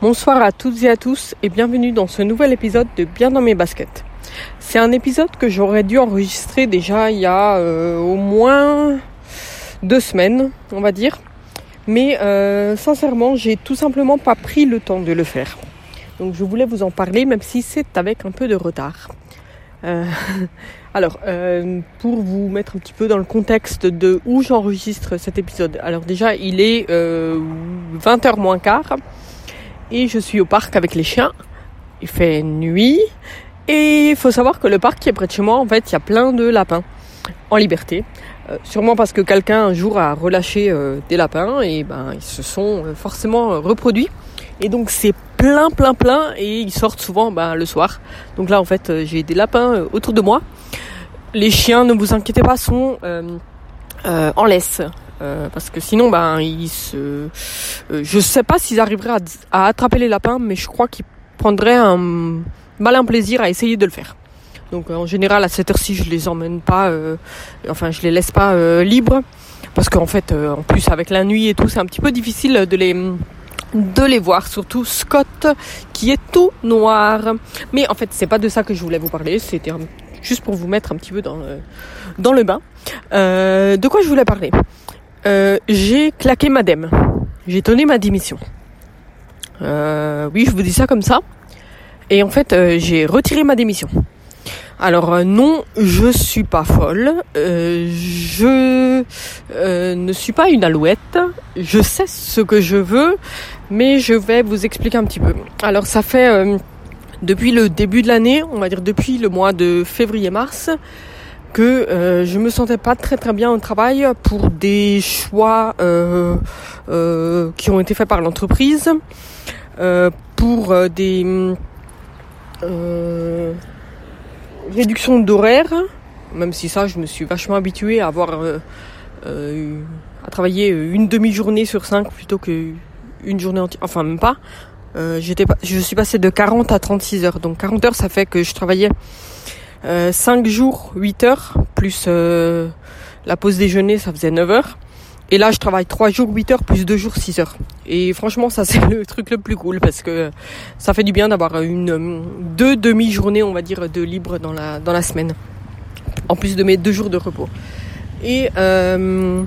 Bonsoir à toutes et à tous et bienvenue dans ce nouvel épisode de Bien dans mes baskets. C'est un épisode que j'aurais dû enregistrer déjà il y a euh, au moins deux semaines, on va dire. Mais euh, sincèrement, j'ai tout simplement pas pris le temps de le faire. Donc je voulais vous en parler, même si c'est avec un peu de retard. Euh, alors, euh, pour vous mettre un petit peu dans le contexte de où j'enregistre cet épisode. Alors déjà, il est 20h moins quart et je suis au parc avec les chiens. Il fait nuit et il faut savoir que le parc qui est près de chez moi, en fait, il y a plein de lapins en liberté. Euh, sûrement parce que quelqu'un un jour a relâché euh, des lapins et ben ils se sont euh, forcément reproduits. Et donc c'est plein plein plein et ils sortent souvent ben, le soir. Donc là en fait j'ai des lapins autour de moi. Les chiens, ne vous inquiétez pas, sont en laisse. Parce que sinon, ben, ils se, je sais pas s'ils arriveraient à, attraper les lapins, mais je crois qu'ils prendraient un malin plaisir à essayer de le faire. Donc euh, en général à cette heure-ci je les emmène pas, euh, enfin je les laisse pas euh, libres parce qu'en fait en plus avec la nuit et tout c'est un petit peu difficile de les de les voir, surtout Scott qui est tout noir. Mais en fait c'est pas de ça que je voulais vous parler, c'était juste pour vous mettre un petit peu dans dans le bain. de quoi je voulais parler? J'ai claqué ma dème, j'ai donné ma démission. oui je vous dis ça comme ça. Et en fait j'ai retiré ma démission. Alors euh, non, je suis pas folle. Euh, je euh, ne suis pas une alouette. Je sais ce que je veux, mais je vais vous expliquer un petit peu. Alors ça fait depuis le début de l'année, on va dire depuis le mois de février-mars, que je me sentais pas très très bien au travail pour des choix qui ont été faits par l'entreprise, pour des réduction d'horaire, même si ça, je me suis vachement habituée à avoir euh, euh, à travailler une demi-journée sur cinq plutôt que une journée entière. Enfin, même pas. Euh, j'étais, je suis passée de 40 à 36 heures. Donc 40 heures, ça fait que je travaillais euh, 5 jours, 8 heures, plus la pause déjeuner, ça faisait 9 heures. Et là, je travaille 3 jours, 8 heures, plus 2 jours, 6 heures. Et franchement, ça, c'est le truc le plus cool parce que ça fait du bien d'avoir une, deux demi-journées, on va dire, de libre dans la, dans la semaine. En plus de mes deux jours de repos. Et, euh,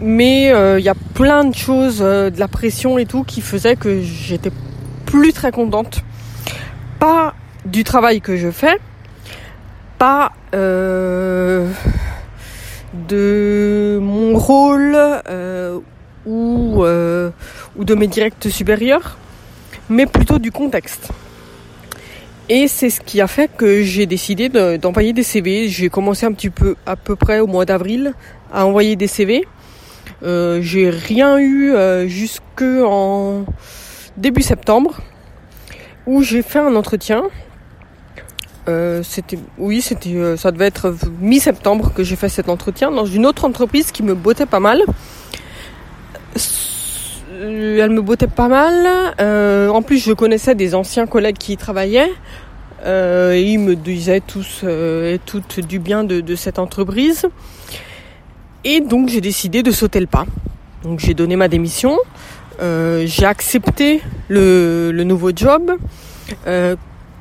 mais il euh, y a plein de choses, euh, de la pression et tout, qui faisaient que j'étais plus très contente. Pas du travail que je fais, pas euh, de mon rôle euh, ou, euh, ou de mes directs supérieurs, mais plutôt du contexte. Et c'est ce qui a fait que j'ai décidé d'envoyer des CV. J'ai commencé un petit peu à peu près au mois d'avril à envoyer des CV. J'ai rien eu euh, jusque en début septembre où j'ai fait un entretien euh, c'était oui, c'était euh, ça devait être mi-septembre que j'ai fait cet entretien dans une autre entreprise qui me bottait pas mal. Elle me bottait pas mal. Euh, en plus, je connaissais des anciens collègues qui y travaillaient. et ils me disaient tous et toutes du bien de, cette entreprise. Et donc j'ai décidé de sauter le pas. Donc j'ai donné ma démission. j'ai accepté le, nouveau job.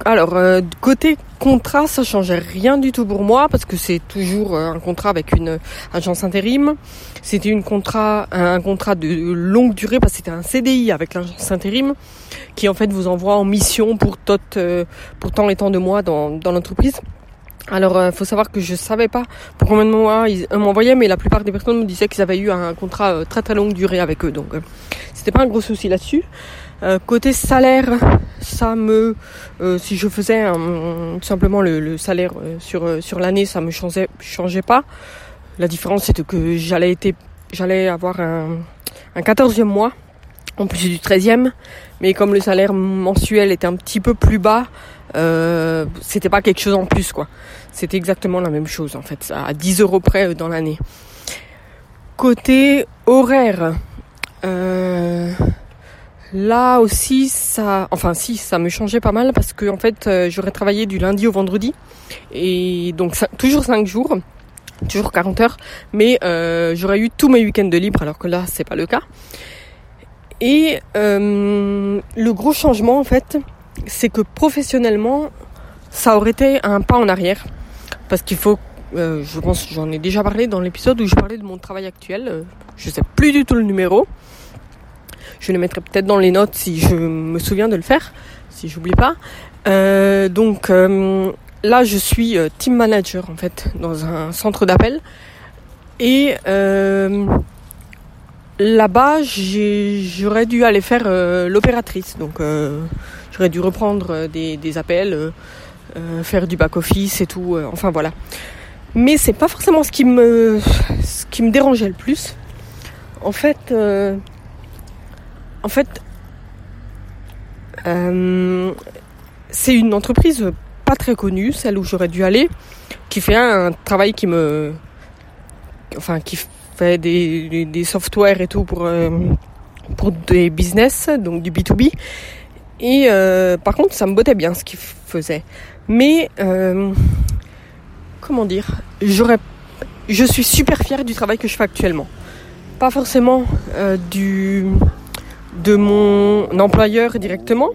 Alors, euh, côté contrat, ça changeait rien du tout pour moi parce que c'est toujours euh, un contrat avec une agence intérim. C'était une contrat, un contrat de longue durée parce que c'était un CDI avec l'agence intérim qui en fait vous envoie en mission pour tot, euh, pour tant et tant de mois dans, dans l'entreprise. Alors, il faut savoir que je savais pas pour combien de mois ils m'envoyaient, mais la plupart des personnes me disaient qu'ils avaient eu un contrat très très longue durée avec eux, donc c'était pas un gros souci là-dessus. Euh, côté salaire, ça me, euh, si je faisais tout simplement le, salaire euh, sur sur l'année, ça me changeait changeait pas. La différence c'était que j'allais été, j'allais avoir un un quatorzième mois en plus du treizième, mais comme le salaire mensuel était un petit peu plus bas, euh, c'était pas quelque chose en plus quoi. C'était exactement la même chose en fait, à 10 euros près dans l'année. Côté horaire. Euh, Là aussi, ça, enfin si, ça me changeait pas mal parce que en fait, euh, j'aurais travaillé du lundi au vendredi et donc toujours 5 jours, toujours 40 heures, mais euh, j'aurais eu tous mes week-ends de libre alors que là, c'est pas le cas. Et euh, le gros changement, en fait, c'est que professionnellement, ça aurait été un pas en arrière. Parce qu'il faut, je pense, j'en ai déjà parlé dans l'épisode où je parlais de mon travail actuel. Je sais plus du tout le numéro. Je le mettrai peut-être dans les notes si je me souviens de le faire, si j'oublie pas. Euh, donc euh, là, je suis euh, team manager en fait dans un centre d'appel et là-bas, j'aurais dû aller faire l'opératrice. Donc j'aurais dû reprendre des, des appels, faire du back office et tout. enfin voilà. Mais c'est pas forcément ce qui me ce qui me dérangeait le plus. En fait, en fait, euh, c'est une entreprise pas très connue, celle où j'aurais dû aller, qui fait un travail qui me, enfin, qui fait des, des, softwares et tout pour euh, pour des business, donc du B2B. Et euh, par contre, ça me bottait bien ce qu'ils faisaient. Mais comment dire, j'aurais, je suis super fière du travail que je fais actuellement. Pas forcément du de mon employeur directement,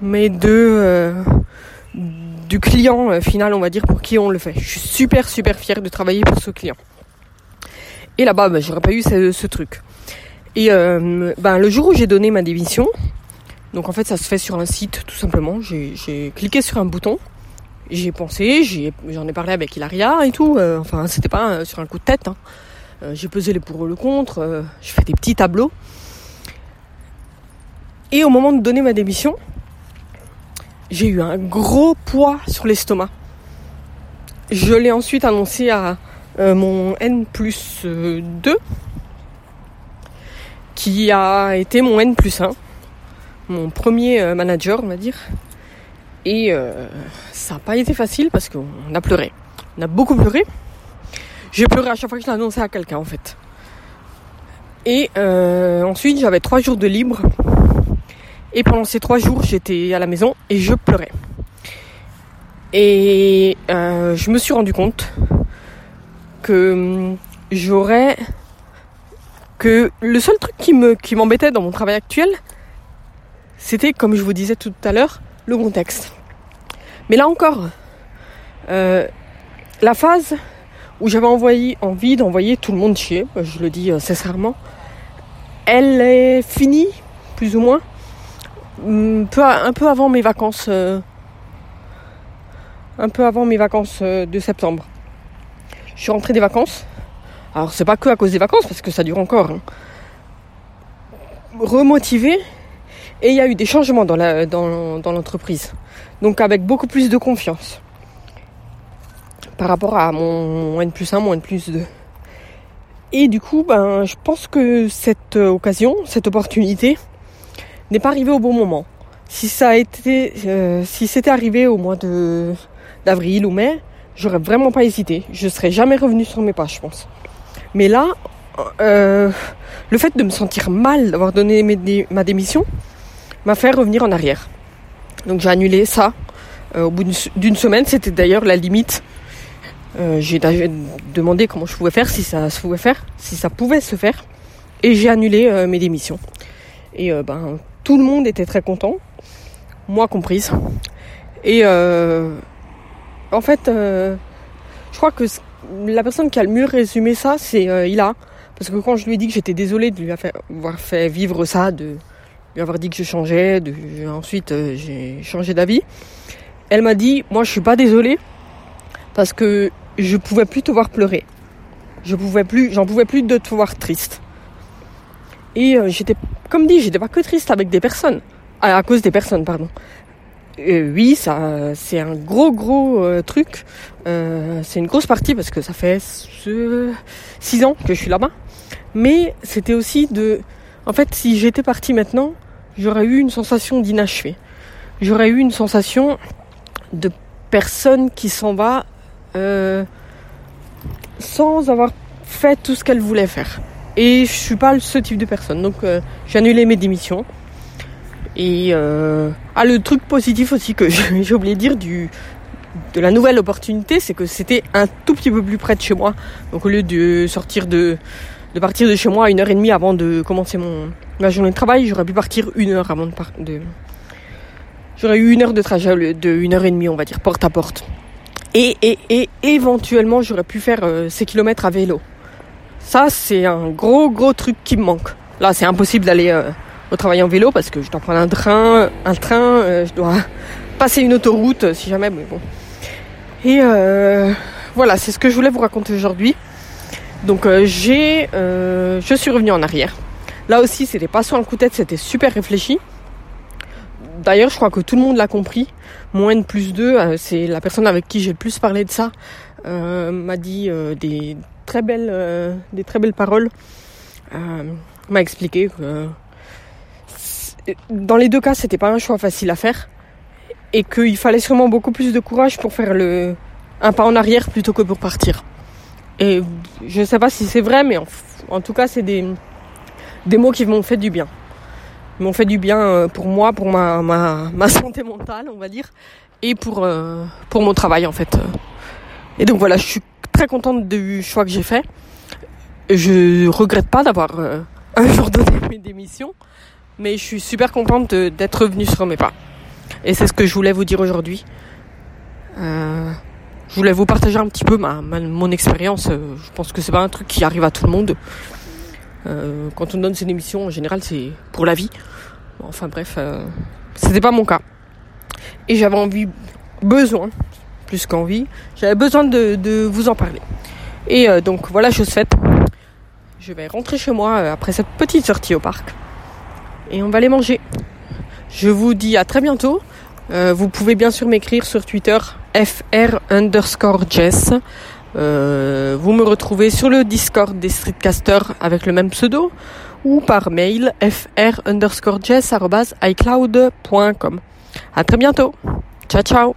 mais de euh, du client euh, final, on va dire, pour qui on le fait. Je suis super super fière de travailler pour ce client. Et là-bas, ben, j'aurais pas eu ce, truc. Et euh, ben, le jour où j'ai donné ma démission, donc en fait ça se fait sur un site tout simplement, j'ai cliqué sur un bouton, j'ai pensé, j'en ai, parlé avec Ilaria et tout, enfin c'était pas sur un coup de tête, hein. J'ai pesé les pour et le contre, je fais des petits tableaux. Et au moment de donner ma démission, j'ai eu un gros poids sur l'estomac. Je l'ai ensuite annoncé à euh, mon N plus 2, qui a été mon N plus 1, mon premier euh, manager, on va dire. Et euh, ça n'a pas été facile parce qu'on a pleuré. On a beaucoup pleuré. J'ai pleuré à chaque fois que je annoncé à quelqu'un, en fait. Et euh, ensuite, j'avais trois jours de libre. Et pendant ces trois jours, j'étais à la maison et je pleurais. Et euh, je me suis rendu compte que hum, j'aurais que le seul truc qui me qui m'embêtait dans mon travail actuel, c'était comme je vous disais tout à l'heure, le contexte. Mais là encore, euh, la phase où j'avais envie d'envoyer tout le monde chier, je le dis euh, sincèrement, elle est finie plus ou moins un peu avant mes vacances euh, un peu avant mes vacances euh, de septembre. Je suis rentrée des vacances. Alors c'est pas que à cause des vacances parce que ça dure encore. Hein. Remotivée et il y a eu des changements dans l'entreprise. Donc avec beaucoup plus de confiance par rapport à mon, N plus 1, mon N plus 2. Et du coup, ben, je pense que cette occasion, cette opportunité, n'est pas arrivé au bon moment. Si ça a euh, si c'était arrivé au mois de d'avril ou mai, j'aurais vraiment pas hésité. Je serais jamais revenu sur mes pas, je pense. Mais là, euh, le fait de me sentir mal d'avoir donné ma démission m'a fait revenir en arrière. Donc j'ai annulé ça euh, au bout d'une semaine. C'était d'ailleurs la limite. J'ai demandé comment je pouvais faire, si ça se pouvait faire, si ça pouvait se faire, et j'ai annulé mes démissions. Et ben tout le monde était très content, moi comprise. Et euh, en fait, euh, je crois que la personne qui a le mieux résumé ça, c'est euh, Ila. Parce que quand je lui ai dit que j'étais désolée de lui avoir fait vivre ça, de lui avoir dit que je changeais, de, ensuite euh, j'ai changé d'avis, elle m'a dit, moi je suis pas désolée parce que je pouvais plus te voir pleurer. Je pouvais plus, j'en pouvais plus de te voir triste. Et j'étais, comme dit, j'étais pas que triste avec des personnes. À, à cause des personnes, pardon. Euh, oui, ça, c'est un gros, gros euh, truc. Euh, c'est une grosse partie parce que ça fait six ans que je suis là-bas. Mais c'était aussi de... En fait, si j'étais partie maintenant, j'aurais eu une sensation d'inachevé. J'aurais eu une sensation de personne qui s'en va sans avoir fait tout ce qu'elle voulait faire. Et je suis pas ce type de personne. Donc euh, j'ai annulé mes démissions. Et euh, ah, le truc positif aussi que j'ai oublié de dire de la nouvelle opportunité, c'est que c'était un tout petit peu plus près de chez moi. Donc au lieu de sortir de, partir de chez moi une heure et demie avant de commencer mon ma journée de travail. J'aurais pu partir une heure avant de. De... J'aurais eu une heure de trajet de une heure et demie, on va dire, porte à porte. Et, et, et éventuellement, j'aurais pu faire euh, ces kilomètres à vélo. Ça, c'est un gros, gros truc qui me manque. Là, c'est impossible d'aller euh, au travail en vélo parce que je dois prendre un train, un train, euh, je dois passer une autoroute si jamais, mais bon. Et voilà, c'est ce que je voulais vous raconter aujourd'hui. Donc j'ai, je suis revenue en arrière. Là aussi, c'était pas sur un coup de tête, c'était super réfléchi. D'ailleurs, je crois que tout le monde l'a compris. Moins de plus 2, euh, c'est la personne avec qui j'ai le plus parlé de ça, euh, m'a dit euh, des très belles, des très belles paroles. m'a expliqué que dans les deux cas, c'était pas un choix facile à faire et qu'il fallait sûrement beaucoup plus de courage pour faire le un pas en arrière plutôt que pour partir. Et je ne sais pas si c'est vrai, mais en tout cas, c'est des des mots qui m'ont fait du bien. Ils m'ont fait du bien euh, pour moi, pour ma, ma, ma santé mentale, on va dire, et pour, euh, pour mon travail en fait. Et donc voilà, je suis très contente du choix que j'ai fait. Je regrette pas d'avoir euh, un jour donné mes démissions, mais je suis super contente d'être revenue sur mes pas. Et c'est ce que je voulais vous dire aujourd'hui. Euh, je voulais vous partager un petit peu ma, mon expérience. Je pense que c'est pas un truc qui arrive à tout le monde. Euh, quand on donne ses émissions, en général, c'est pour la vie. Enfin bref, c'était pas mon cas. Et j'avais envie, besoin, plus qu'envie, j'avais besoin de, vous en parler. Et euh, donc voilà, chose faite. Je vais rentrer chez moi après cette petite sortie au parc. Et on va aller manger. Je vous dis à très bientôt. vous pouvez bien sûr m'écrire sur Twitter fr underscore jess. Euh, vous me retrouvez sur le Discord des Streetcasters avec le même pseudo ou par mail fr underscore A très bientôt. Ciao ciao